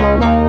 Olá,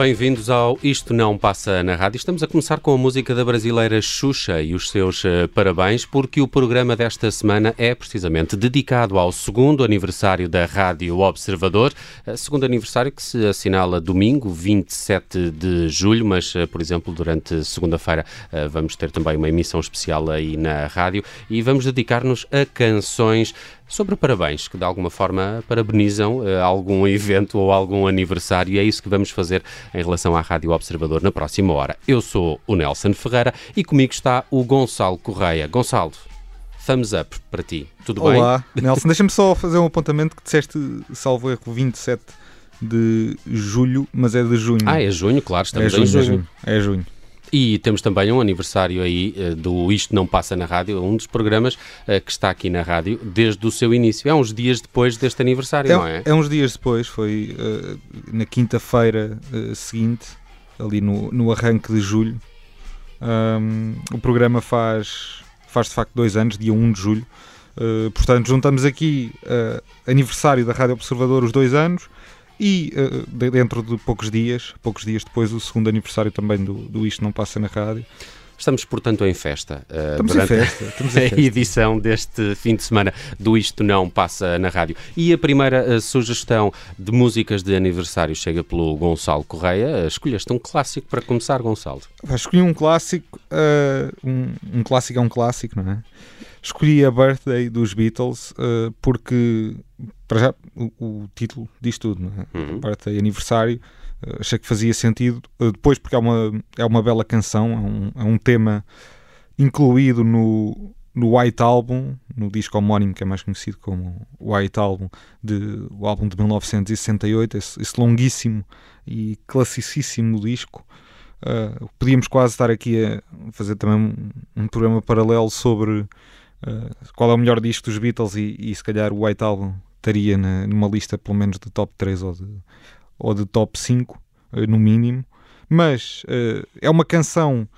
bem-vindos ao Isto Não Passa na Rádio. Estamos a começar com a música da brasileira Xuxa e os seus uh, parabéns, porque o programa desta semana é precisamente dedicado ao segundo aniversário da Rádio Observador, uh, segundo aniversário que se assinala domingo, 27 de julho, mas, uh, por exemplo, durante segunda-feira vamos ter também uma emissão especial aí na rádio e vamos dedicar-nos a canções sobre parabéns, que de alguma forma parabenizam uh, algum evento ou algum aniversário, e é isso que vamos fazer em relação à Rádio Observador na próxima hora. Eu sou o Nelson Ferreira e comigo está o Gonçalo Correia. Gonçalo, thumbs up para ti. Tudo Olá. bem? Olá, Nelson. Deixa-me só fazer um apontamento que disseste, salvo erro, 27 de julho, mas é de junho. Ah, é junho, claro, estamos é junho, em junho. É junho. É junho. E temos também um aniversário aí uh, do Isto Não Passa na Rádio, um dos programas uh, que está aqui na rádio desde o seu início. É uns dias depois deste aniversário, é, não é? É uns dias depois, foi uh, na quinta-feira seguinte, ali no, no arranque de julho. Um, o programa faz, faz de facto dois anos, dia 1 de julho. portanto, juntamos aqui aniversário da Rádio Observador, os dois anos e uh, dentro de poucos dias, poucos dias depois, o segundo aniversário também do, do Isto Não Passa na Rádio. Estamos, portanto, em festa. Uh, estamos, em festa estamos em festa. a edição deste fim de semana do Isto Não Passa na Rádio. E a primeira uh, sugestão de músicas de aniversário chega pelo Gonçalo Correia. Uh, escolheste um clássico para começar, Gonçalo. Escolhi um clássico. Um, um, clássico é um clássico, não é? Escolhi a Birthday dos Beatles porque para já, o, o título diz tudo, não é? Uhum. Aniversário, uh, achei que fazia sentido. Uh, depois, porque é uma, é uma bela canção, é um, é um tema incluído no, no White Album, no disco homónimo que é mais conhecido como White Album, de, o álbum de 1968, esse, esse longuíssimo e classicíssimo disco. Uh, podíamos quase estar aqui a fazer também um, um programa paralelo sobre uh, qual é o melhor disco dos Beatles e, e se calhar o White Album estaria na, numa lista pelo menos de top 3 ou de, ou de top 5, eh, no mínimo. Mas uh, é uma canção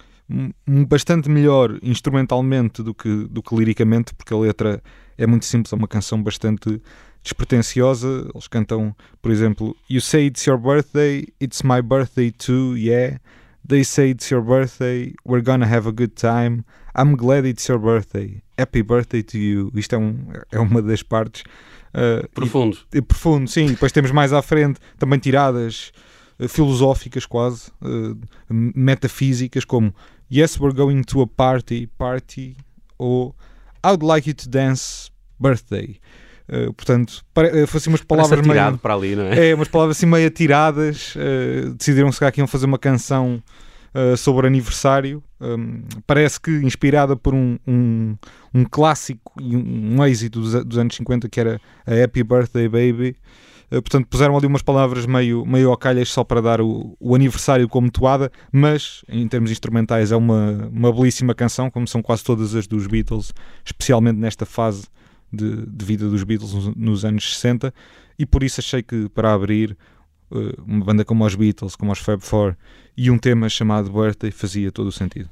bastante melhor instrumentalmente do que, do que liricamente, porque a letra é muito simples, é uma canção bastante despretensiosa. Eles cantam, por exemplo, You say it's your birthday, it's my birthday too, yeah. They say it's your birthday, we're gonna have a good time. I'm glad it's your birthday. Happy birthday to you. Isto é, um, é uma das partes Uh, profundo. E, e, profundo, sim. Depois temos mais à frente também tiradas uh, filosóficas quase, uh, metafísicas, como Yes, we're going to a party, party, ou I'd like you to dance, birthday. Uh, portanto, para, fossem umas palavras meio. para ali, não é? É, umas palavras assim meio atiradas. Uh, decidiram se que iam fazer uma canção uh, sobre aniversário. Um, parece que inspirada por um, um, um clássico e um, êxito dos, dos, anos 50 que era a Happy Birthday Baby. Uh, portanto, puseram ali umas palavras meio, meio ao calhas só para dar o, o aniversário como toada, mas em termos instrumentais é uma, uma belíssima canção, como são quase todas as dos Beatles, especialmente nesta fase de, de vida dos Beatles nos, nos anos 60, e por isso achei que para abrir eh, uma banda como os Beatles, como os Fab Four e um tema chamado Birthday fazia todo o sentido.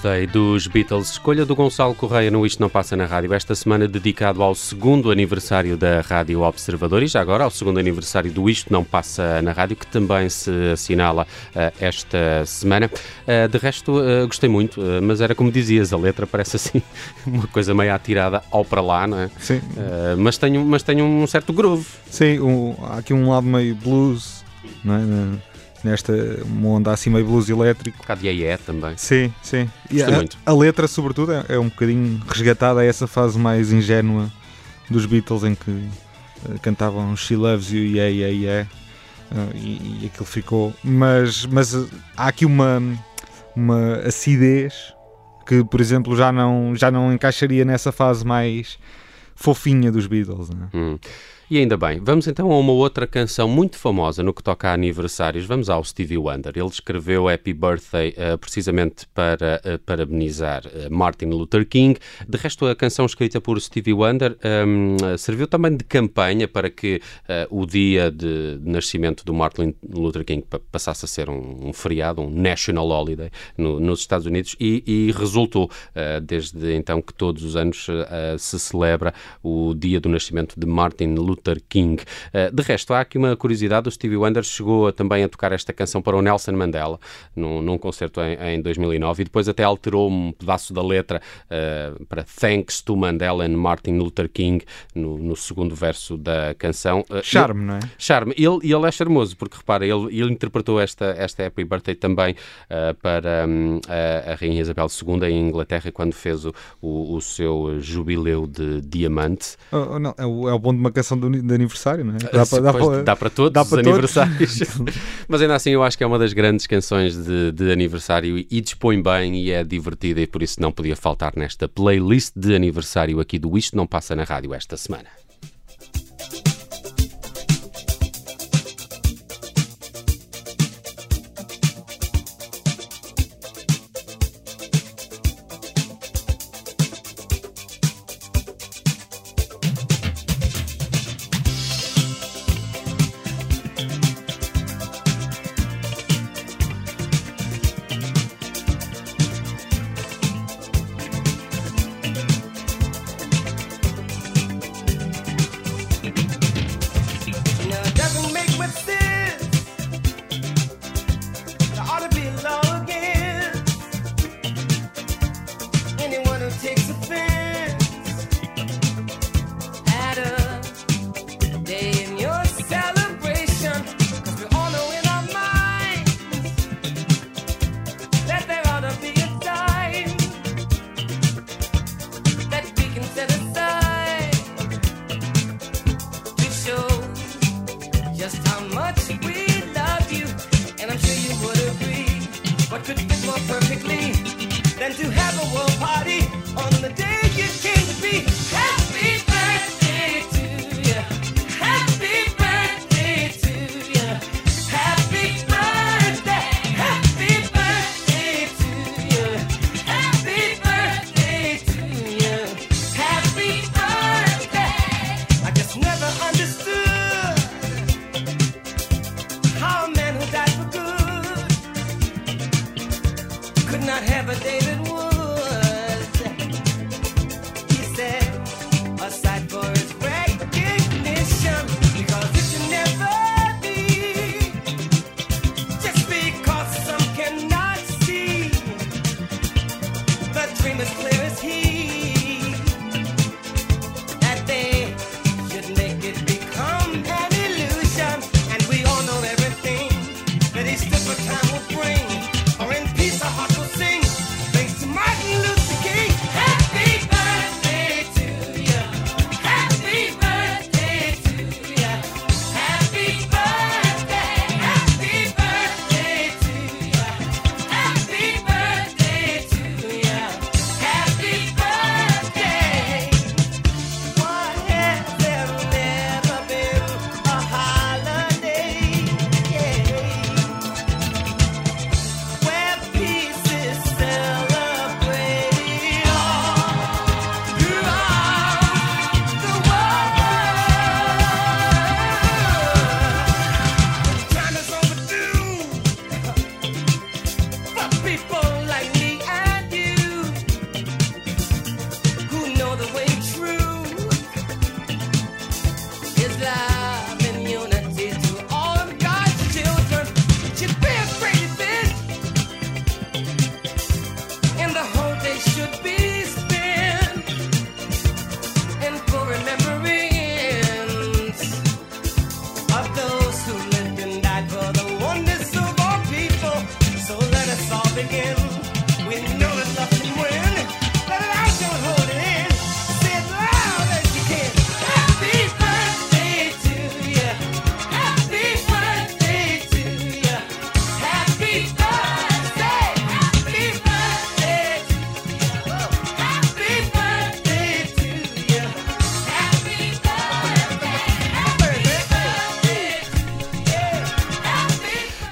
Birthday dos Beatles, escolha do Gonçalo Correia no Isto Não Passa na Rádio, esta semana dedicado ao segundo aniversário da Rádio Observador e já agora ao segundo aniversário do Isto Não Passa na Rádio, que também se assinala uh, esta semana. Uh, de resto, uh, gostei muito, mas era como dizias, a letra parece assim uma coisa meio atirada ao para lá, não é? Sim. mas, tem, mas tem um certo groove. Sim, um, há aqui um lado meio blues, não é? Nesta uma onda assim meio blues elétrico. Um bocado de também. Sim, sim. E a, muito. a letra, sobretudo, é, é, um bocadinho resgatada a essa fase mais ingênua dos Beatles em que uh, cantavam She Loves You, Yeah, Yeah, Yeah. Uh, e, e aquilo ficou. Mas, mas uh, há aqui uma, uma acidez que, por exemplo, já não, já não encaixaria nessa fase mais fofinha dos Beatles. Né? Hum. E ainda bem, vamos então a uma outra canção muito famosa no que toca a aniversários. Vamos ao Stevie Wonder. Ele escreveu Happy Birthday uh, precisamente para uh, parabenizar uh, Martin Luther King. De resto, a canção escrita por Stevie Wonder um, ehm, serviu também de campanha para que o dia de, nascimento do Martin Luther King passasse a ser um, um feriado, um national holiday no, nos Estados Unidos e, e resultou desde então que todos os anos se celebra o dia do nascimento de Martin Luther Luther King. Uh, de resto, há aqui uma curiosidade: o Stevie Wonder chegou também a tocar esta canção para o Nelson Mandela, num, num concerto em, em, 2009, e depois até alterou um pedaço da letra uh, para Thanks to Mandela and Martin Luther King, no, no segundo verso da canção. Uh, charme, não é? Charme. Ele, ele é charmoso, porque repara, ele, ele interpretou esta, esta Happy Birthday também para um, a, a, Rainha Isabel II em Inglaterra, quando fez o, o, o seu jubileu de diamante. Oh, oh, não, é, o, é o bom de uma canção do de aniversário, não é? Dá, para, dá, para, dá para todos dá para os todos. aniversários. Mas ainda assim, eu acho que é uma das grandes canções de, de aniversário e, e dispõe bem e é divertida e por isso não podia faltar nesta playlist de aniversário aqui do Isto Não Passa na Rádio esta semana.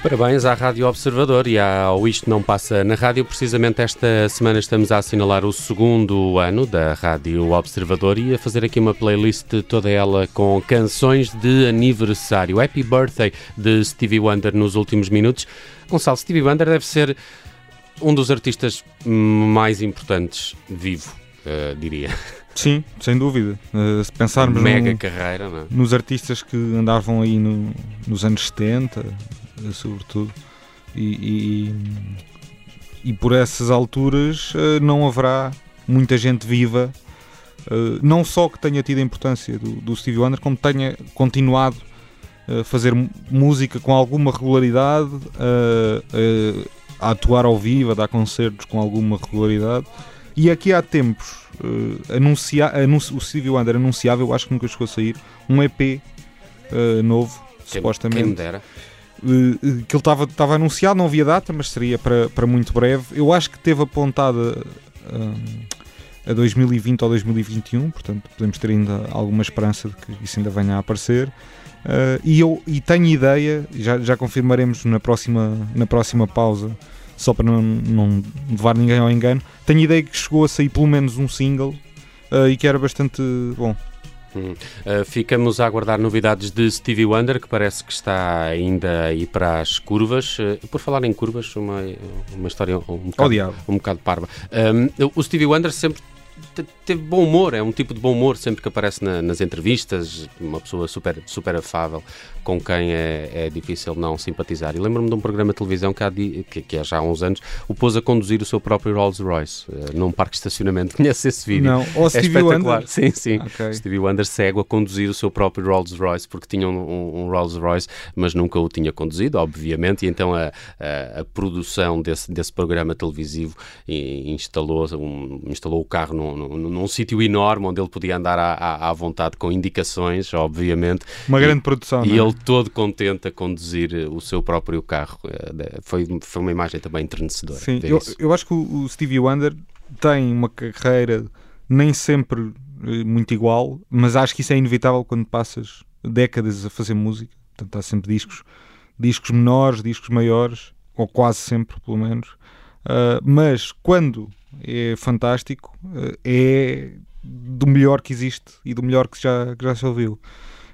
Parabéns à Rádio Observador e ao Isto Não Passa na Rádio. Precisamente esta semana estamos a assinalar o segundo ano da Rádio Observador e a fazer aqui uma playlist toda ela com canções de aniversário. Happy Birthday de Stevie Wonder nos últimos minutos. Gonçalo, Stevie Wonder deve ser um dos artistas mais importantes vivo, uh, diria. Sim, sem dúvida. Uh, se pensarmos Mega no, carreira, é? nos artistas que andavam aí no, nos anos 70, eh, sobretudo. E, e, e, por essas alturas eh, não haverá muita gente viva, eh, não só que tenha tido a importância do, do Stevie Wonder, como tenha continuado a fazer música com alguma regularidade, a, a, a atuar ao vivo, a dar concertos com alguma regularidade. E aqui há tempos, uh, anuncia, anunci, o Stevie Wonder anunciava, eu acho que nunca chegou a sair, um EP uh, novo, quem, supostamente. Quem dera. Que ele estava anunciado, não havia data, mas seria para, para muito breve. Eu acho que teve apontada a 2020 ou 2021, portanto podemos ter ainda alguma esperança de que isso ainda venha a aparecer. Uh, e eu e tenho ideia, já, já confirmaremos na próxima, na próxima pausa, só para não, não levar ninguém ao engano. Tenho ideia que chegou a sair pelo menos um single uh, e que era bastante bom. Hum. Uh, ficamos a aguardar novidades de Stevie Wonder, que parece que está ainda aí para as curvas. Uh, por falar em curvas, uma, uma história um bocado, um bocado parva. Um, o Stevie Wonder sempre teve bom humor, é um tipo de bom humor sempre que aparece na, nas entrevistas, uma pessoa super, super afável, com quem é, é difícil não simpatizar. E lembro-me de um programa de televisão que há, que, que há já há uns anos o pôs a conduzir o seu próprio Rolls Royce uh, num parque de estacionamento. Conhece esse vídeo? Não, o é Stevie. Wonder? Sim, sim. Okay. Stevie Wonder cego a conduzir o seu próprio Rolls Royce porque tinha um, um, um Rolls Royce, mas nunca o tinha conduzido, obviamente, e então a, a, a produção desse, desse programa televisivo instalou, um, instalou o carro num, num, num sítio enorme onde ele podia andar à, à, vontade com indicações, obviamente. Uma grande e, produção. E é? ele todo contente a conduzir eh, o seu próprio carro. Eh, foi, foi uma imagem também entrenecedora. Sim, eu, eu, acho que o Stevie Wonder tem uma carreira nem sempre eh, muito igual, mas acho que isso é inevitável quando passas décadas a fazer música. Portanto, há sempre discos, discos menores, discos maiores, ou quase sempre, pelo menos. Uh, mas quando é fantástico, uh, é do melhor que existe e do melhor que já, que já se ouviu.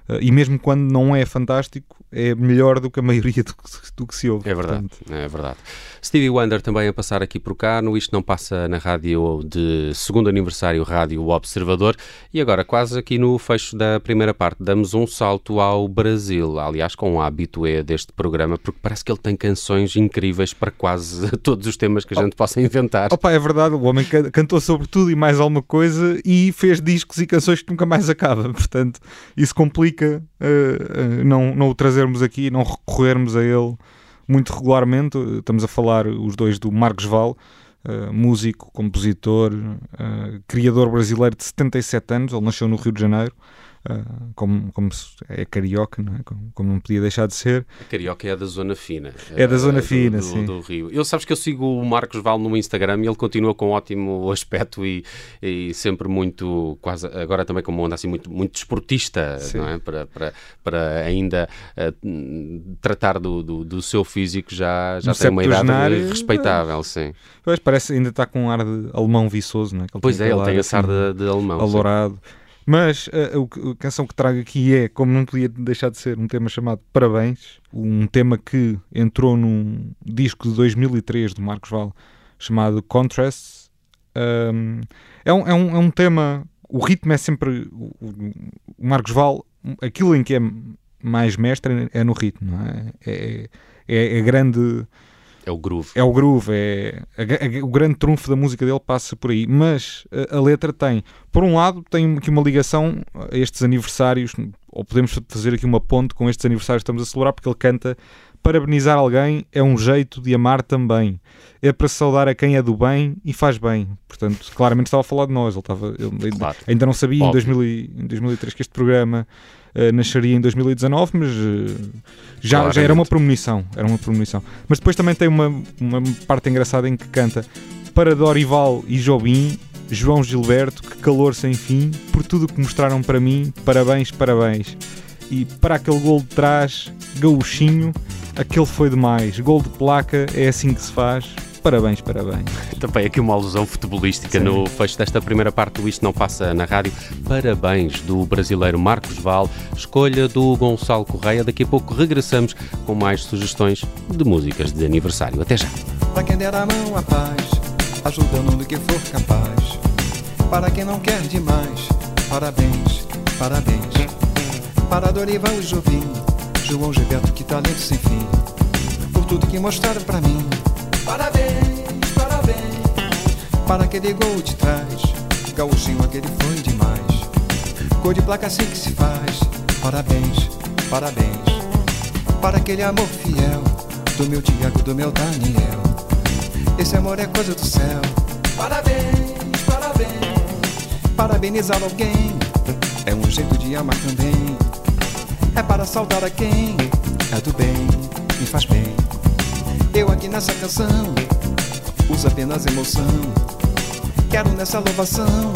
Uh, e mesmo quando não é fantástico, é melhor do que a maioria do que, do que se ouve. É verdade, portanto. é verdade. Stevie Wonder também a passar aqui por cá, no Isto Não Passa na rádio de segundo aniversário Rádio Observador. E agora, quase aqui no fecho da primeira parte, damos um salto ao Brasil. Aliás, com um habitué deste programa, porque parece que ele tem canções incríveis para quase todos os temas que a gente oh, possa inventar. Opa, é verdade, o homem cantou sobre tudo e mais alguma coisa e fez discos e canções que nunca mais acaba. Portanto, isso complica uh, uh, não, não o trazermos aqui, não recorrermos a ele muito regularmente. Estamos a falar os dois do Marcos Val, uh, músico, compositor, criador brasileiro de 77 anos. Ele nasceu no Rio de Janeiro. Uh, como, como é carioca, não é? Como, como, não podia deixar de ser. A carioca é da zona fina. É da zona fina, do, sim. Do, Rio. Eu sabes que eu sigo o Marcos Val no Instagram e ele continua com um ótimo aspecto e, e sempre muito, quase, agora também como anda assim, muito, muito desportista, sim. não é? Para, para, para ainda uh, tratar do, do, do, seu físico já, já tem uma idade respeitável, é. sim. Pois, parece ainda está com um ar de alemão viçoso, não é? pois é, ele tem esse ar de, de alemão. Alourado. Sim. Mas a, a, a, canção que trago aqui é, como não podia deixar de ser, um tema chamado Parabéns, um tema que entrou num disco de 2003 do Marcos Val chamado Contrasts. Um, é, um, é, um, é um tema, o ritmo é sempre. O, o Marcos Val, aquilo em que é mais mestre é no ritmo, não é? É, é, é grande é o groove. É o groove, é, o grande trunfo da música dele passa por aí. Mas a, a, letra tem, por um lado, tem aqui uma ligação a estes aniversários, ou podemos fazer aqui uma ponte com estes aniversários que estamos a celebrar, porque ele canta parabenizar alguém é um jeito de amar também. É para saudar a quem é do bem e faz bem. Portanto, claramente estava a falar de nós. Ele estava, ele claro. ainda não sabia em, 2000, em 2003 que este programa nasceria em 2019, mas uh, já, já era uma premonição. Era uma premonição. Mas depois também tem uma, uma parte engraçada em que canta para Dorival e Jobim, João Gilberto, que calor sem fim, por tudo que mostraram para mim, parabéns, parabéns. E para aquele gol de trás, gauchinho, aquele foi demais. Gol de placa, é assim que se faz. Parabéns, parabéns. Também aqui uma alusão futebolística Sim. no fecho desta primeira parte do Isto Não Passa na Rádio. Parabéns do brasileiro Marcos Val, escolha do Gonçalo Correia. Daqui a pouco regressamos com mais sugestões de músicas de aniversário. Até já. Para quem der a mão a paz, ajudando no que for capaz. Para quem não quer demais, parabéns, parabéns. Para Dorival e Jovim, João Gilberto, que talento sem fim. Por tudo que mostraram para mim. Parabéns, parabéns. Para aquele gol de trás, gauchinho aquele foi demais. Gol de placa assim que se faz. Parabéns, parabéns. Para aquele amor fiel, do meu Tiago, do meu Daniel. Esse amor é coisa do céu. Parabéns, parabéns. Parabenizar alguém é um jeito de amar também. É para saudar a quem é do bem, me faz bem. Eu aqui nessa canção uso apenas emoção. Quero nessa louvação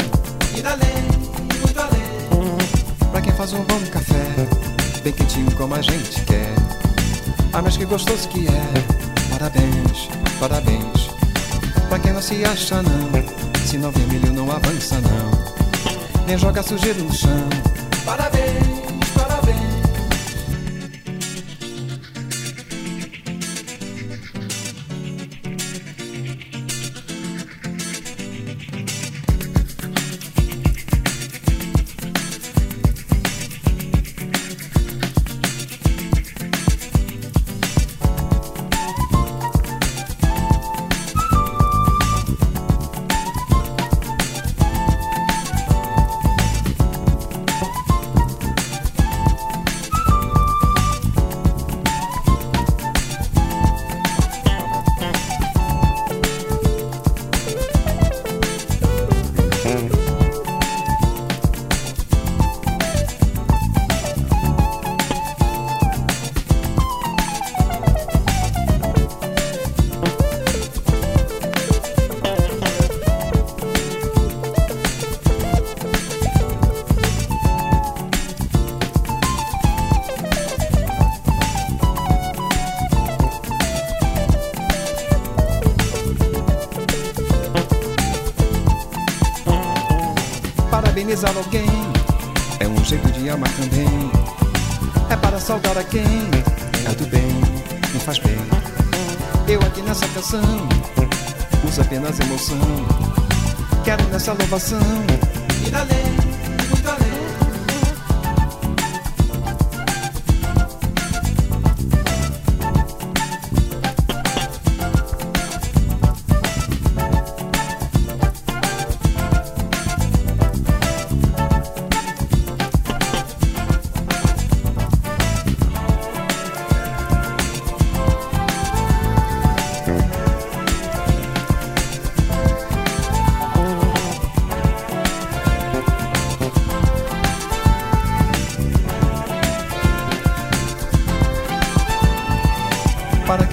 ir além, muito além. Pra quem faz um bom café, bem quentinho como a gente quer. Ah, mas que gostoso que é. Parabéns, parabéns. Pra quem não se acha não Se não vem milho não avança não Nem joga sujeira no chão parabéns emoção. Quero nessa louvação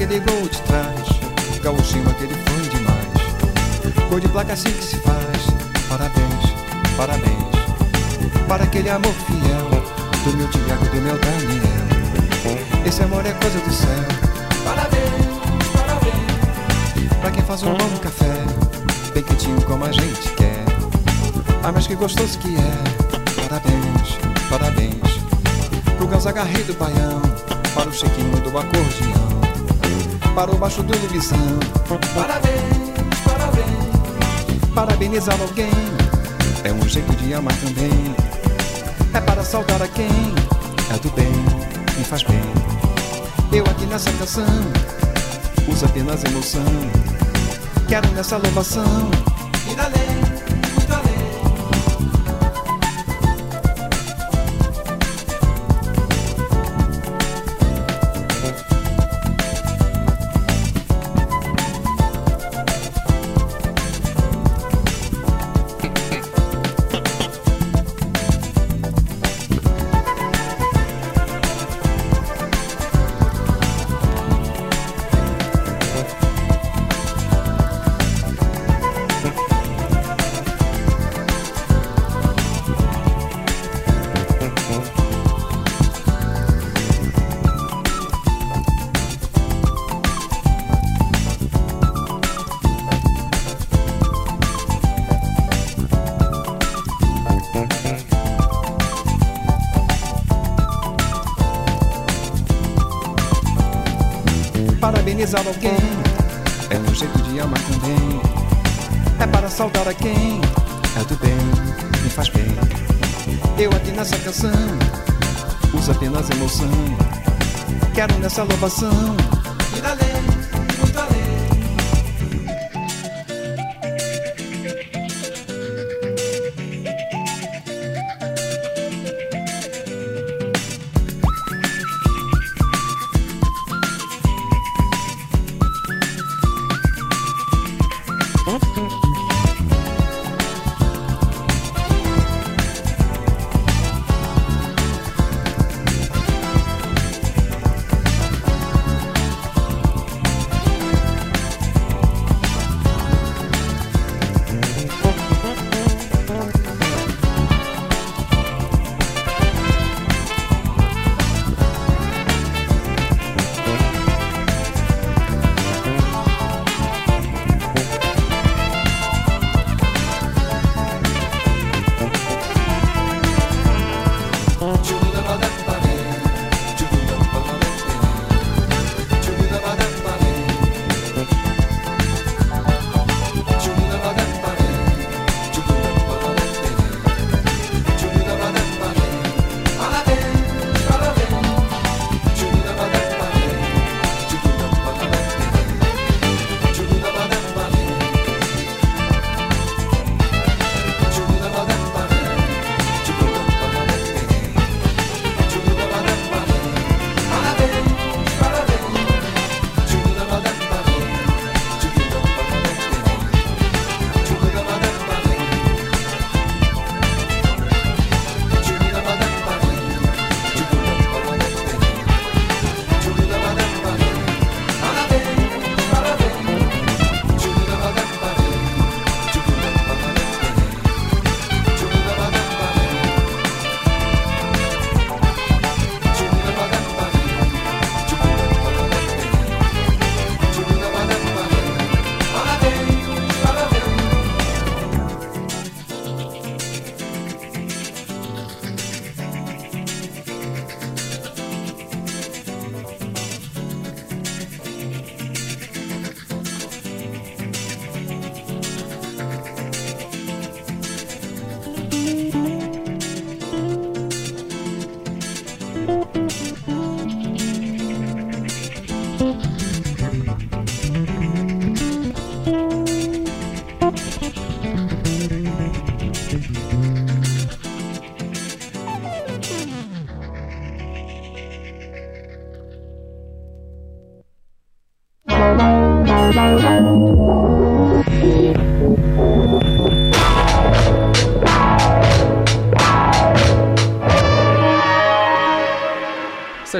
aquele gol de trás. Gauchinho aquele foi demais. Gol de placa assim que se faz. Parabéns, parabéns. Para aquele amor fiel. Do meu Tiago, do meu Daniel. Esse amor é coisa do céu. Parabéns, parabéns. Pra quem faz um bom café. Bem quentinho como a gente quer. Ah, mas que gostoso que é. Parabéns, parabéns. Pro Gonzaga Rei do Baião. Para o Chiquinho do acordeão para o baixo do Lubizão. Parabéns, parabéns. Parabenizar alguém é um jeito de amar também. É para saudar a quem é do bem, me faz bem. Eu aqui nessa canção uso apenas emoção. Quero nessa louvação ir além. Nessa canção uso apenas emoção. Quero nessa louvação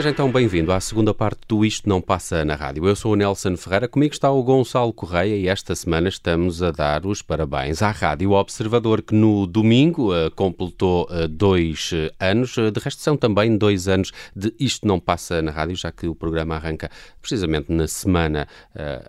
Seja então bem-vindo à segunda parte do Isto Não Passa na Rádio. Eu sou o Nelson Ferreira, comigo está o Gonçalo Correia e esta semana estamos a dar os parabéns à Rádio Observador, que no domingo uh, completou uh, dois uh, anos. de resto, são também dois anos de Isto Não Passa na Rádio, já que o programa arranca precisamente na semana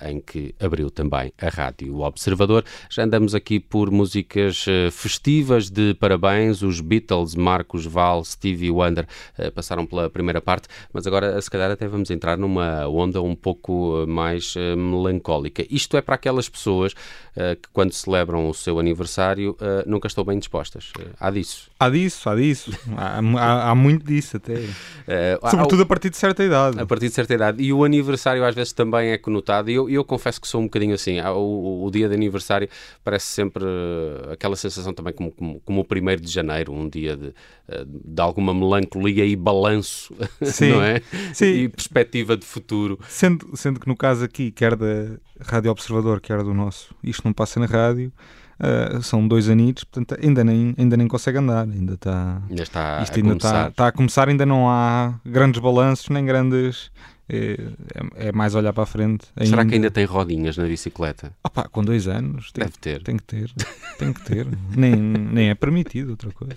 em que abriu também a Rádio Observador. Já andamos aqui por músicas festivas de parabéns. Os Beatles, Marcos Val, Stevie Wonder passaram pela primeira parte mas agora se calhar até vamos entrar numa onda um pouco eh, mais uh, melancólica. Isto é para aquelas pessoas uh, que quando celebram o seu aniversário uh, nunca estão bem dispostas. há disso. Há disso, há disso. há, há, há, muito disso até. Sobretudo há, a partir de certa idade. A partir de certa idade. E o aniversário às vezes também é conotado. E eu, eu confesso que sou um bocadinho assim. O, o, dia de aniversário parece sempre aquela sensação também como, como, como o primeiro de janeiro, um dia de, de alguma melancolia e balanço. Sim, não é? Sim. E perspectiva de futuro. Sendo, sendo que no caso aqui, quer da Rádio Observador, quer do nosso, isto não passa na rádio, Uh, são dois anitos, portanto ainda nem, ainda nem consegue andar, ainda está, ainda está isto ainda está, está, a começar, ainda não há grandes balanços nem grandes é, é, mais olhar para a frente. Ainda. Será que ainda tem rodinhas na bicicleta? Opa, com dois anos. Tem, Deve ter. Tem que ter. Tem que ter. nem, nem é permitido outra coisa.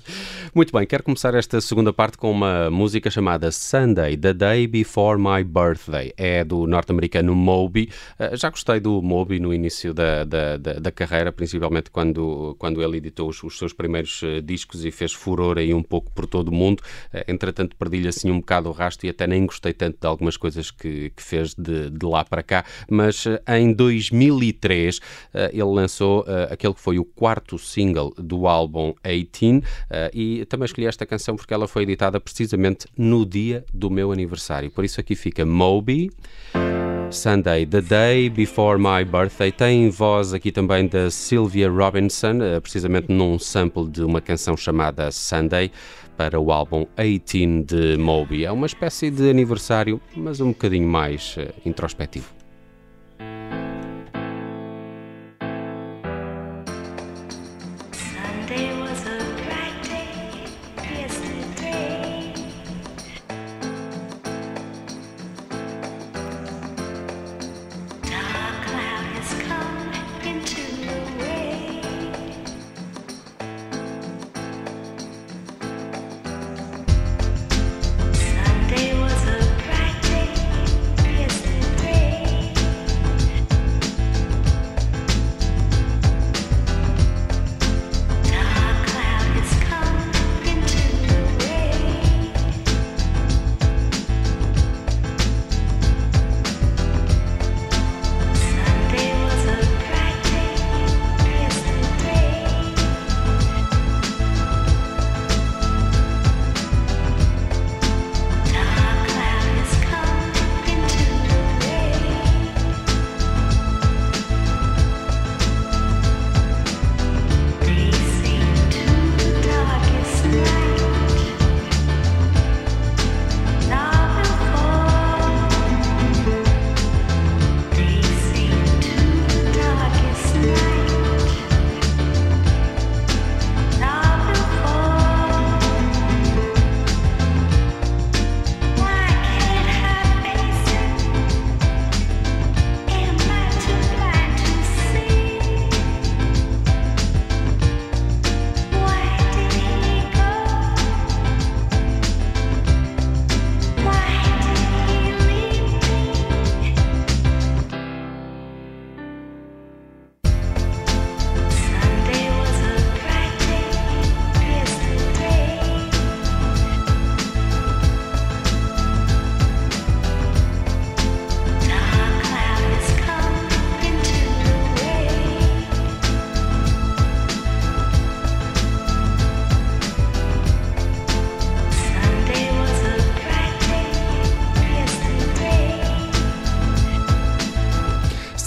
Muito bem, quero começar esta segunda parte com uma música chamada Sunday, The Day Before My Birthday. É do norte-americano Moby. Uh, já gostei do Moby no início da, da, da, da, carreira, principalmente quando, quando ele editou os, os seus primeiros uh, discos e fez furor aí um pouco por todo o mundo. Uh, entretanto, perdi-lhe assim um bocado o rastro e até nem gostei tanto de algumas coisas coisas que, que fez de, de, lá para cá, mas em 2003 ele lançou aquele que foi o quarto single do álbum 18 e também escolhi esta canção porque ela foi editada precisamente no dia do meu aniversário. Por isso aqui fica Moby. Sunday, The Day Before My Birthday. Tem voz aqui também da Sylvia Robinson, eh, precisamente num sample de uma canção chamada Sunday para o álbum 18 de Moby. É uma espécie de aniversário, mas um bocadinho mais uh, introspectivo.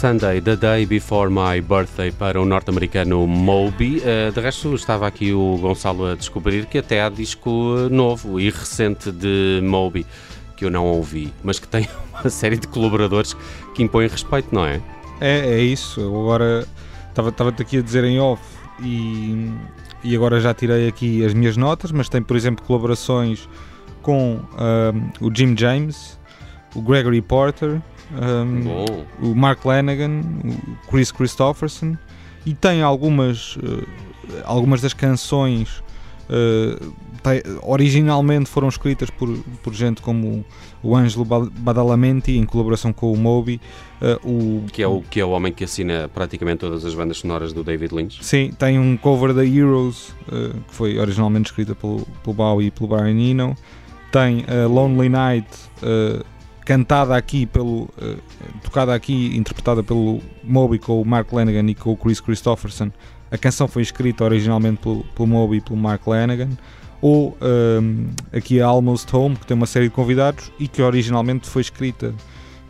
Sunday, The Day Before My Birthday, para o norte-americano Moby. Uh, de resto, estava aqui o Gonçalo a descobrir que até há disco novo e recente de Moby, que eu não ouvi, mas que tem uma série de colaboradores que impõem respeito, não é? É, é isso. Agora, estava-te aqui a dizer em off e, e agora já tirei aqui as minhas notas, mas tem, por exemplo, colaborações com uh, o Jim James, o Gregory Porter, um, o Mark Lanagan, o Chris Christopherson, e tem algumas, uh, algumas das canções uh, tem, originalmente foram escritas por, por gente como o Ângelo Badalamenti, em colaboração com o Moby. Uh, o, que, é o, que é o homem que assina praticamente todas as bandas sonoras do David Lynch. Sim, tem um cover da Heroes, que foi originalmente escrita pelo, pelo Bowie e pelo Brian Eno. Tem Lonely Night cantada aqui pelo uh, tocada aqui interpretada pelo Moby com o Mark Lanigan e com o Chris Christopherson. A canção foi escrita originalmente pelo, pelo Moby e pelo Mark Lanigan ou um, eh, aqui a Almost Home que tem uma série de convidados e que originalmente foi escrita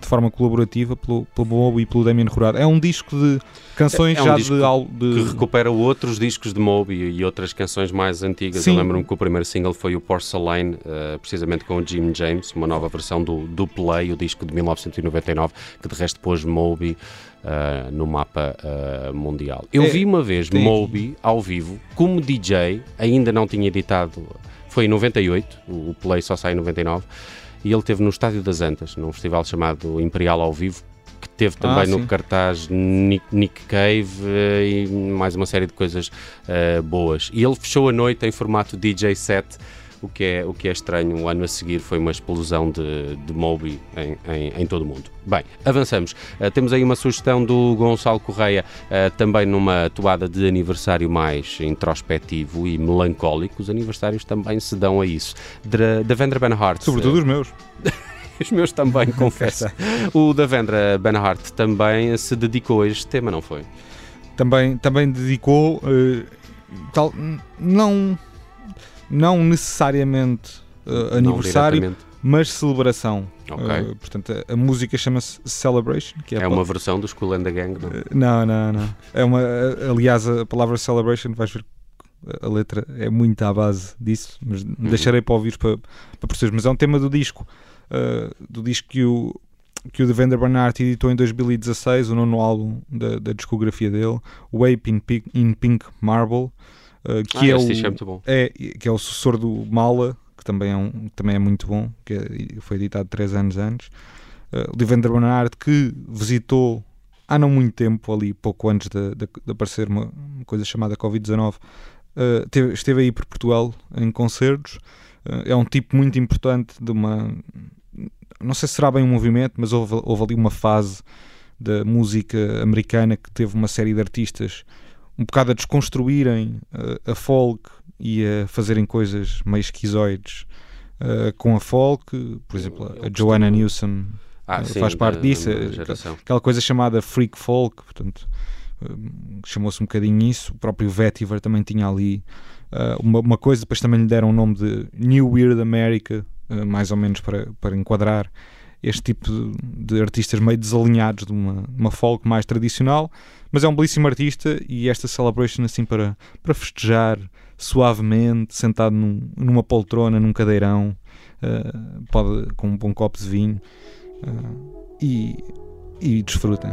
de forma colaborativa pelo, pelo Moby e pelo Damien Rurado. É um disco de canções é, é um já de, de, Que recupera outros discos de Moby e outras canções mais antigas. Sim. Eu lembro-me que o primeiro single foi o Porcelain, uh, precisamente com o Jim James, uma nova versão do, do Play, o disco de 1999, que de resto pôs Moby uh, no mapa uh, mundial. Eu é, vi uma vez tem... Moby ao vivo como DJ, ainda não tinha editado, foi em 98, o Play só sai em 99 e ele teve no Estádio das Antas, num festival chamado Imperial ao Vivo, que teve também ah, no cartaz Nick, Nick Cave uh, e mais uma série de coisas uh, boas. E ele fechou a noite em formato DJ set o que é, o que é estranho. O ano a seguir foi uma explosão de, de Moby em, em, em todo o mundo. Bem, avançamos. Uh, temos aí uma sugestão do Gonçalo Correia, uh, também numa toada de aniversário mais introspectivo e melancólico. Os aniversários também se dão a isso. Da Vendra Ben Hart. Sobretudo os meus. os meus também, confesso. o Davendra Banhart também se dedicou a este tema, não foi? Também, também dedicou, uh, tal, não, não necessariamente uh, aniversário, não mas celebração. Okay. Uh, portanto, a, a música chama-se Celebration. Que é, é uma versão do School and the Gang, não? Uh, não, não, não. É uma, aliás, a palavra Celebration, vais ver a letra é muito à base disso, mas uhum. deixarei para ouvir para, para perceber. Mas é um tema do disco, uh, do disco que o, que o Devender Bernhardt editou em 2016, o nono álbum da, da discografia dele, Wape in Pink, in Pink Marble, que, ah, é o, é, que é o sucessor do Mala, que também é, um, também é muito bom, que é, foi editado três anos antes. Uh, o Bernhardt que visitou há não muito tempo, ali pouco antes de, de, de aparecer uma, uma coisa chamada Covid-19, Uh, teve, esteve aí por Portugal em concertos. Uh, é um tipo muito importante de uma. Não sei se será bem um movimento, mas houve, houve ali uma fase da música americana que teve uma série de artistas um bocado a desconstruírem uh, a folk e a fazerem coisas meio esquizoides com a folk. Por exemplo, a Joanna Newsom ah, sim, faz parte da, disso. Da aquela coisa chamada freak folk, portanto chamou-se um bocadinho isso. O próprio Vetiver também tinha ali uh, uma, uma, coisa, depois também lhe deram o nome de New Weird America, uh, mais ou menos para, para enquadrar este tipo de, artistas meio desalinhados de uma, uma folk mais tradicional. Mas é um belíssimo artista e esta celebration, assim, para, para festejar suavemente, sentado num, numa poltrona, num cadeirão, uh, pode, com um bom copo de vinho e, e desfrutem.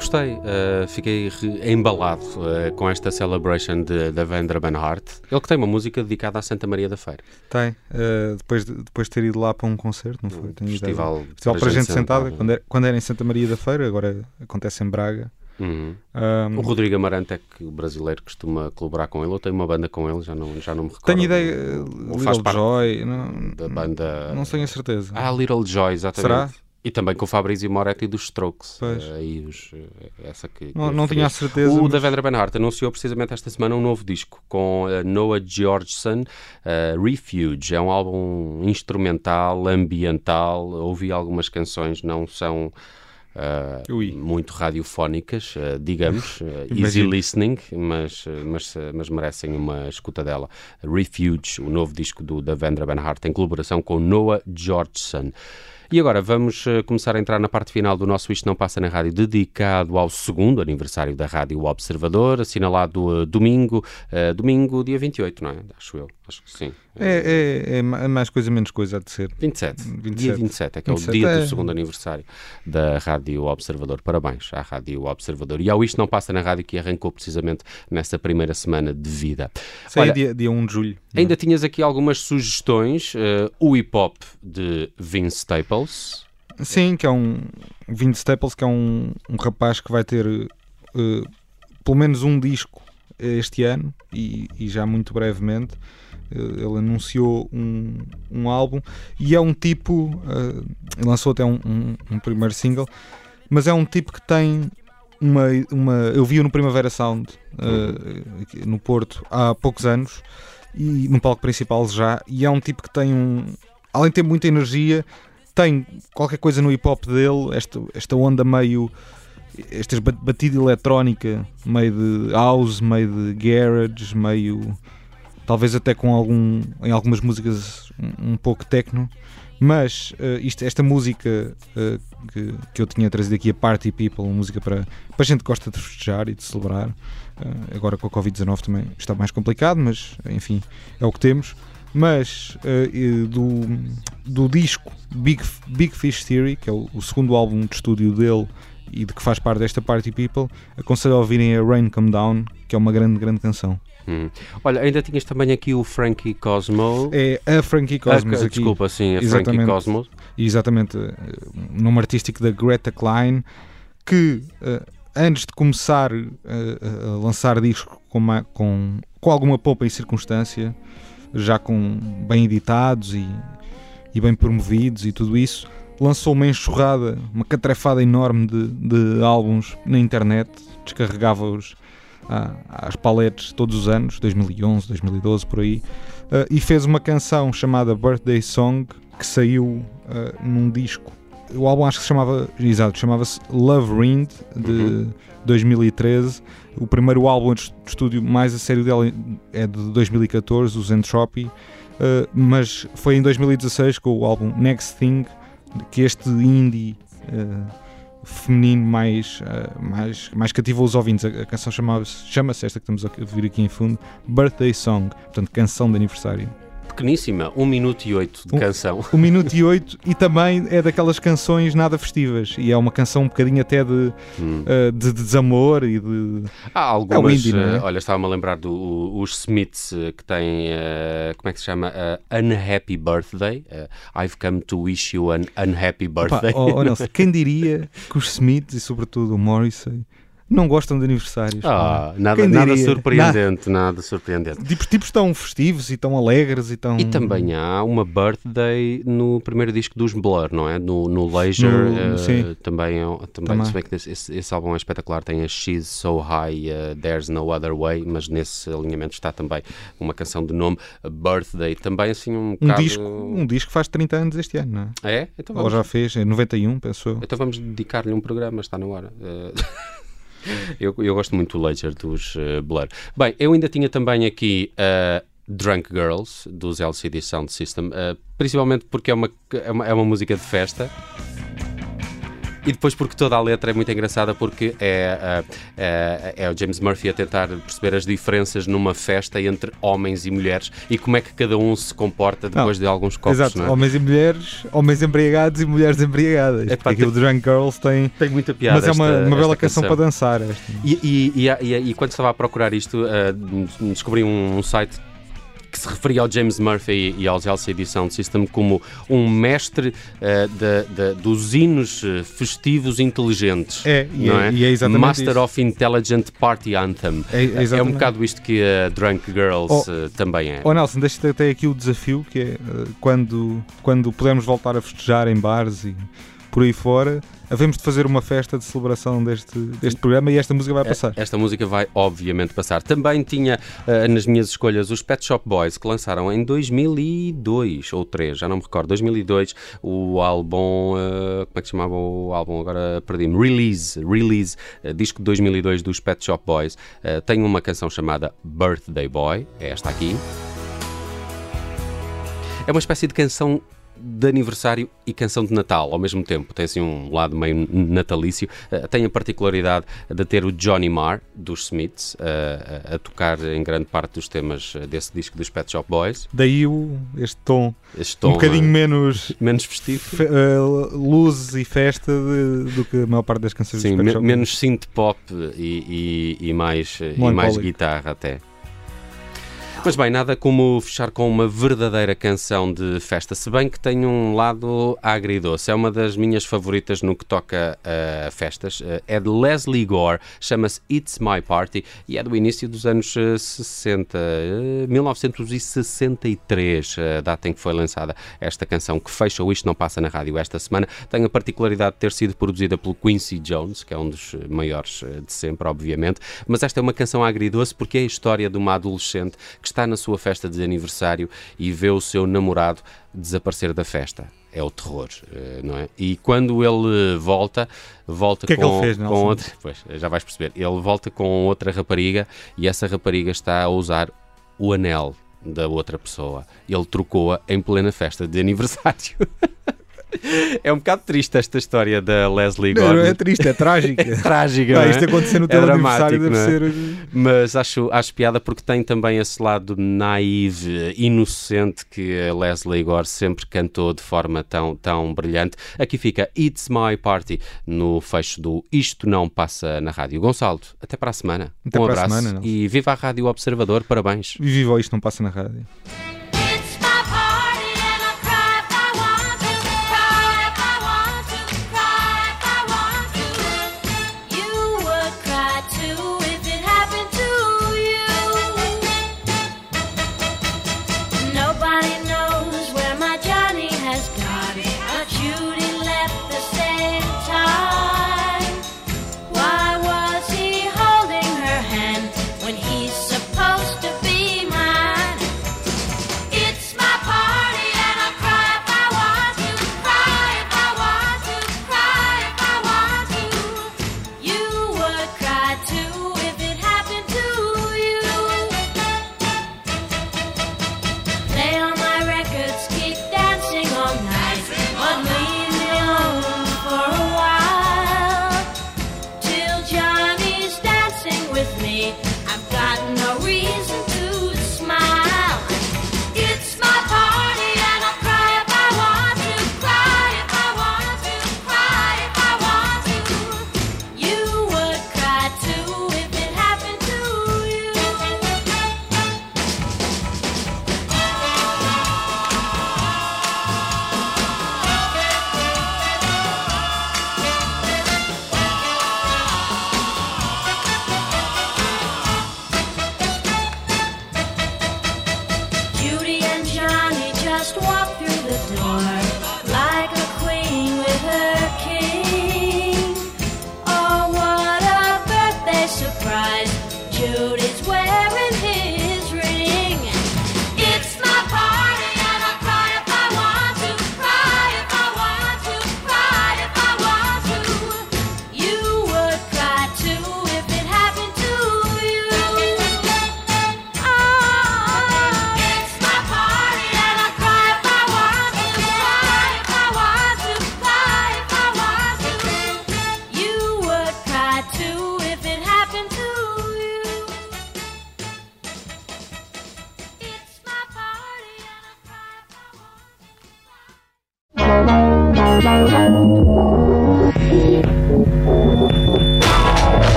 Gostei, uh, fiquei embalado uh, com esta celebration de, da Vendra Banhart. Ele que tem uma música dedicada à Santa Maria da Feira. Tem, uh, depois, de, depois de ter ido lá para um concerto, não foi? Tem festival, festival para, para gente, sentada, sentada. Quando, era, quando era em Santa Maria da Feira, agora acontece em Braga. Uhum. Um, o Rodrigo Amarante é que o brasileiro costuma colaborar com ele. Eu tenho uma banda com ele, já não, já não me recordo. Tenho ideia, Little faz Joy, não, da banda. Não tenho a certeza. Ah, Little Joy, exatamente. Será? E também com o Fabrizio Moretti dos Strokes. Uh, aí os, essa que, não, não tinha a certeza. O mas... David Benhart anunciou precisamente esta semana um novo disco com uh, Noah Georgeson, uh, Refuge. É um álbum instrumental, ambiental. Ouvi algumas canções, não são uh, muito radiofónicas, uh, digamos, uh, easy listening, mas, mas, mas merecem uma escuta dela. Refuge, o novo disco do Devendra Banhart, em colaboração com Noah Georgeson. E agora vamos começar a entrar na parte final do nosso Isto Não Passa na Rádio, dedicado ao segundo aniversário da Rádio Observador, assinalado domingo, domingo dia 28, não é? Acho eu, acho que sim. É, é, é, mais coisa, menos coisa, há de ser. 27. 27. Dia 27, é que 27 é o dia é... do segundo aniversário da Rádio Observador. Parabéns à Rádio Observador. E ao Isto Não Passa na Rádio, que arrancou precisamente nessa primeira semana de vida. Sei, Olha, dia, dia 1 de julho. Ainda tinhas aqui algumas sugestões. Uh, o hip hop de Vince Staples. Sim, que é um. Vince Staples, que é um, um rapaz que vai ter uh, pelo menos um disco este ano e, e já muito brevemente. Ele anunciou um, um álbum e é um tipo. Uh, lançou até um, um, um, primeiro single, mas é um tipo que tem uma. uma eu vi-o no Primavera Sound uh, no Porto há poucos anos e no palco principal já. E é um tipo que tem um. Além de ter muita energia, tem qualquer coisa no hip hop dele, esta, esta onda meio esta batida eletrónica, meio de house, meio de garage, meio talvez até com algum em algumas músicas um, pouco techno, mas uh, isto, esta música uh, que, que eu tinha trazido aqui, a Party People, uma música para, para gente que gosta de festejar e de celebrar, uh, agora com a Covid-19 também está mais complicado, mas enfim, é o que temos. Mas do, do disco Big, Big Fish Theory, que é o, o segundo álbum de estúdio dele e de que faz parte desta Party People, aconselho a ouvirem a Rain Come Down, que é uma grande, grande canção. Hum. Olha, ainda tinhas também aqui o Frankie Cosmo. É a Frankie Cosmos. Ah, aqui. Desculpa, sim, a exatamente, Frankie Cosmos. Exatamente, eh, nome artístico da Greta Klein, que uh, antes de começar uh, a lançar disco com, uma, com, com alguma poupa e circunstância, já com bem editados e, e bem promovidos e tudo isso, lançou uma enxurrada, uma catrefada enorme de, de álbuns na internet, descarregava-os às paletes todos os anos, 2011, 2012, por aí, uh, e fez uma canção chamada Birthday Song que saiu uh, num disco. O álbum acho que se chamava, exato, chamava-se Love Ring de uhum. 2013. O primeiro álbum de estúdio mais a sério dela é de 2014, o Entropy, uh, mas foi em 2016 com o álbum Next Thing que este indie feminino mais, uh, mais, mais cativou os ouvintes. A, a canção chama-se chama esta que estamos a ouvir aqui em fundo, Birthday Song, portanto, canção de aniversário pequeníssima, 1 um minuto e 8 de canção. 1 um minuto e 8 e também é daquelas canções nada festivas e é uma canção um bocadinho até de, hum. uh, de, de, desamor e de... Há algumas, é indie, é? olha, estava-me a lembrar dos Smiths eh, que têm, uh, como é que se chama? Uh, Unhappy Birthday. I've come to wish you an unhappy birthday. Opa, oh, oh quem diria que os Smiths e sobretudo o Morrissey não gostam de aniversários. Ah, nada, nada surpreendente, nada, nada surpreendente. Tipos, tipos tão festivos e tão alegres e tão... E também há uma birthday no primeiro disco dos Blur, não é? No, no Leisure, no, uh, também, é, também, também. Se bem que esse, esse, álbum é espetacular, tem a She's So High, uh, There's No Other Way, mas nesse alinhamento está também uma canção de nome Birthday, também assim um, um disco Um disco faz 30 anos este ano, não é? É? Então vamos... Ou já fez, é 91, pensou. Então vamos dedicar-lhe um programa, está na hora. Uh... eu, eu gosto muito do Ledger dos uh, Blur. Bem, eu ainda tinha também aqui uh, Drunk Girls dos LCD Sound System, uh, principalmente porque é uma, é uma, é uma música de festa. E depois porque toda a letra é muito engraçada porque é, é, é, o James Murphy a tentar perceber as diferenças numa festa entre homens e mulheres e como é que cada um se comporta depois não, de alguns copos. Exato, é? homens e mulheres, homens embriagados e mulheres embriagadas. É, pá, tem, o Drunk Girls tem, tem muita piada. Mas é uma, esta, uma bela canção, canção, para dançar. E, e, e, e, quando estava a procurar isto, uh, descobri um, um site que se referia ao James Murphy e aos LCD Sound System como um mestre uh, de, de, dos hinos eh, festivos inteligentes. É, e, não é, é? E é exatamente Master isso. of Intelligent Party Anthem. É, é, é um bocado isto que a Drunk Girls oh, uh, também é. Oh Nelson, deixa-te até aqui o desafio que é uh, quando, quando pudermos voltar a festejar em bares e por aí fora, havemos de fazer uma festa de celebração deste, deste programa e esta música vai passar. Esta música vai, obviamente, passar. Também tinha uh, nas minhas escolhas os Pet Shop Boys, que lançaram em 2002 ou 3, já não me recordo, 2002, o álbum. Uh, como é que se chamava o álbum? Agora perdi-me. Release, Release, uh, disco de 2002 dos Pet Shop Boys. tem uma canção chamada Birthday Boy, é esta aqui. É uma espécie de canção de aniversário e canção de Natal ao mesmo tempo. Tem assim um lado meio natalício. Uh, tem a particularidade de ter o Johnny Marr, dos Smiths, uh, a tocar em grande parte dos temas desse disco dos Pet Shop Boys. Daí o, este tom, este tom um bocadinho uh, menos, menos festivo. Fe, luz e festa de, do que a maior parte das canções Sim, dos Pet Shop menos synth pop e, e, e mais, e mais guitarra até. Mas bem, nada como fechar com uma verdadeira canção de festa, se bem que tem um lado agridoce. É uma das minhas favoritas no que toca a festas. É de Leslie Gore, chama-se It's My Party e é do início dos anos 60, eh, 1963, eh, a data em que foi lançada esta canção, que fecha o Isto Não Passa na Rádio esta semana. Tem a particularidade de ter sido produzida pelo Quincy Jones, que é um dos maiores eh, de sempre, obviamente. Mas esta é uma canção agridoce porque é a história de uma adolescente que está na sua festa de aniversário e vê o seu namorado desaparecer da festa. É o terror, eh, não é? E quando ele volta, volta que com, é que ele fez, com outra. Pois, já vais perceber. Ele volta com outra rapariga e essa rapariga está a usar o anel da outra pessoa. Ele trocou-a em plena festa de aniversário. É um bocado triste esta história da Leslie Gordon. Não, é triste, é trágica. é trágica, não, é? Isto acontecer no teu é aniversário deve é? ser... Mas acho, acho piada porque tem também esse lado naive, inocente que a Leslie Gore sempre cantou de forma tão, tão brilhante. Aqui fica It's My Party no fecho do Isto Não Passa na Rádio. Gonçalo, até para a semana. Até um para abraço a semana. Não. E viva a Rádio Observador, parabéns. E viva o Isto Não Passa na Rádio.